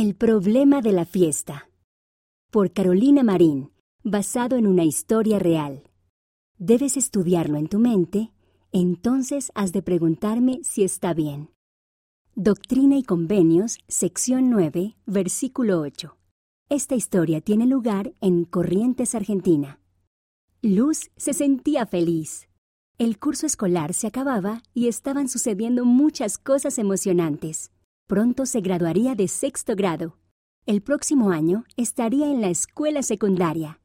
El problema de la fiesta. Por Carolina Marín, basado en una historia real. Debes estudiarlo en tu mente, entonces has de preguntarme si está bien. Doctrina y Convenios, sección 9, versículo 8. Esta historia tiene lugar en Corrientes, Argentina. Luz se sentía feliz. El curso escolar se acababa y estaban sucediendo muchas cosas emocionantes. Pronto se graduaría de sexto grado. El próximo año estaría en la escuela secundaria.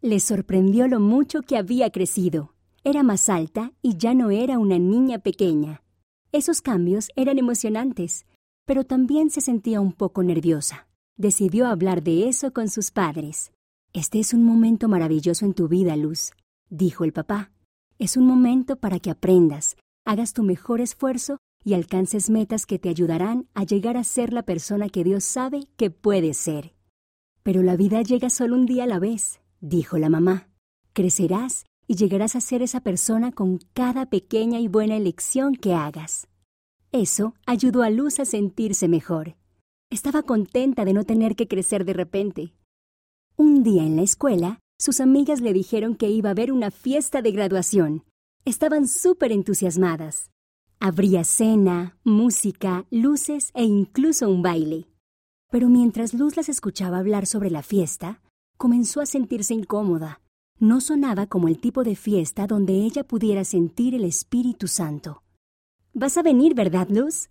Le sorprendió lo mucho que había crecido. Era más alta y ya no era una niña pequeña. Esos cambios eran emocionantes, pero también se sentía un poco nerviosa. Decidió hablar de eso con sus padres. Este es un momento maravilloso en tu vida, Luz, dijo el papá. Es un momento para que aprendas, hagas tu mejor esfuerzo y alcances metas que te ayudarán a llegar a ser la persona que Dios sabe que puedes ser. Pero la vida llega solo un día a la vez, dijo la mamá. Crecerás y llegarás a ser esa persona con cada pequeña y buena elección que hagas. Eso ayudó a Luz a sentirse mejor. Estaba contenta de no tener que crecer de repente. Un día en la escuela, sus amigas le dijeron que iba a haber una fiesta de graduación. Estaban súper entusiasmadas. Habría cena, música, luces e incluso un baile. Pero mientras Luz las escuchaba hablar sobre la fiesta, comenzó a sentirse incómoda. No sonaba como el tipo de fiesta donde ella pudiera sentir el Espíritu Santo. ¿Vas a venir, verdad, Luz?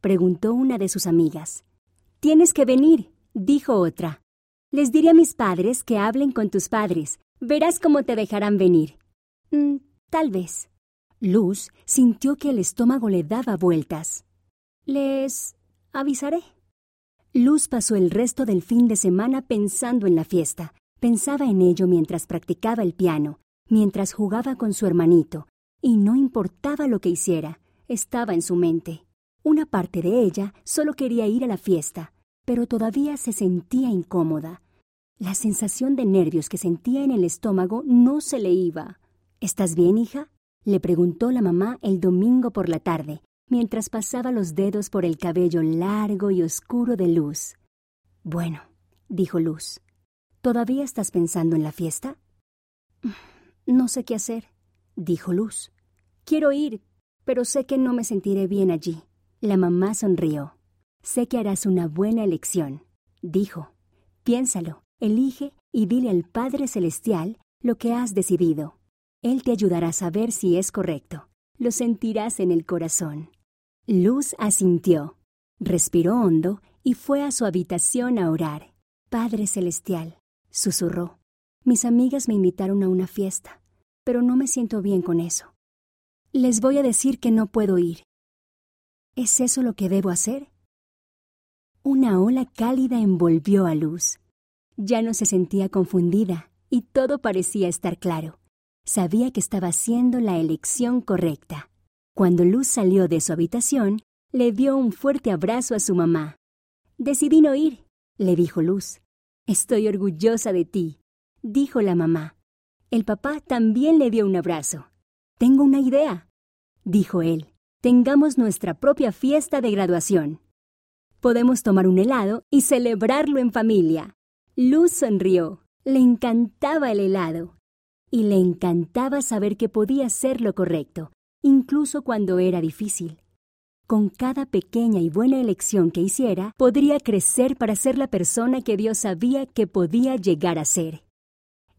preguntó una de sus amigas. Tienes que venir, dijo otra. Les diré a mis padres que hablen con tus padres. Verás cómo te dejarán venir. Mm, tal vez. Luz sintió que el estómago le daba vueltas. Les avisaré. Luz pasó el resto del fin de semana pensando en la fiesta. Pensaba en ello mientras practicaba el piano, mientras jugaba con su hermanito, y no importaba lo que hiciera, estaba en su mente. Una parte de ella solo quería ir a la fiesta, pero todavía se sentía incómoda. La sensación de nervios que sentía en el estómago no se le iba. ¿Estás bien, hija? Le preguntó la mamá el domingo por la tarde, mientras pasaba los dedos por el cabello largo y oscuro de Luz. Bueno, dijo Luz. ¿Todavía estás pensando en la fiesta? No sé qué hacer, dijo Luz. Quiero ir, pero sé que no me sentiré bien allí. La mamá sonrió. Sé que harás una buena elección, dijo. Piénsalo, Elige y dile al Padre Celestial lo que has decidido. Él te ayudará a saber si es correcto. Lo sentirás en el corazón. Luz asintió, respiró hondo y fue a su habitación a orar. Padre Celestial, susurró. Mis amigas me invitaron a una fiesta, pero no me siento bien con eso. Les voy a decir que no puedo ir. ¿Es eso lo que debo hacer? Una ola cálida envolvió a Luz. Ya no se sentía confundida y todo parecía estar claro. Sabía que estaba haciendo la elección correcta. Cuando Luz salió de su habitación, le dio un fuerte abrazo a su mamá. Decidí no ir, le dijo Luz. Estoy orgullosa de ti, dijo la mamá. El papá también le dio un abrazo. Tengo una idea, dijo él. Tengamos nuestra propia fiesta de graduación. Podemos tomar un helado y celebrarlo en familia. Luz sonrió. Le encantaba el helado. Y le encantaba saber que podía ser lo correcto, incluso cuando era difícil. Con cada pequeña y buena elección que hiciera, podría crecer para ser la persona que Dios sabía que podía llegar a ser.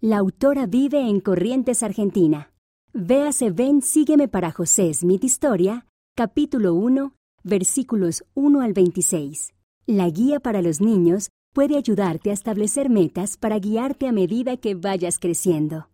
La autora vive en Corrientes, Argentina. Véase Ven, sígueme para José Smith Historia, capítulo 1, versículos 1 al 26. La guía para los niños puede ayudarte a establecer metas para guiarte a medida que vayas creciendo.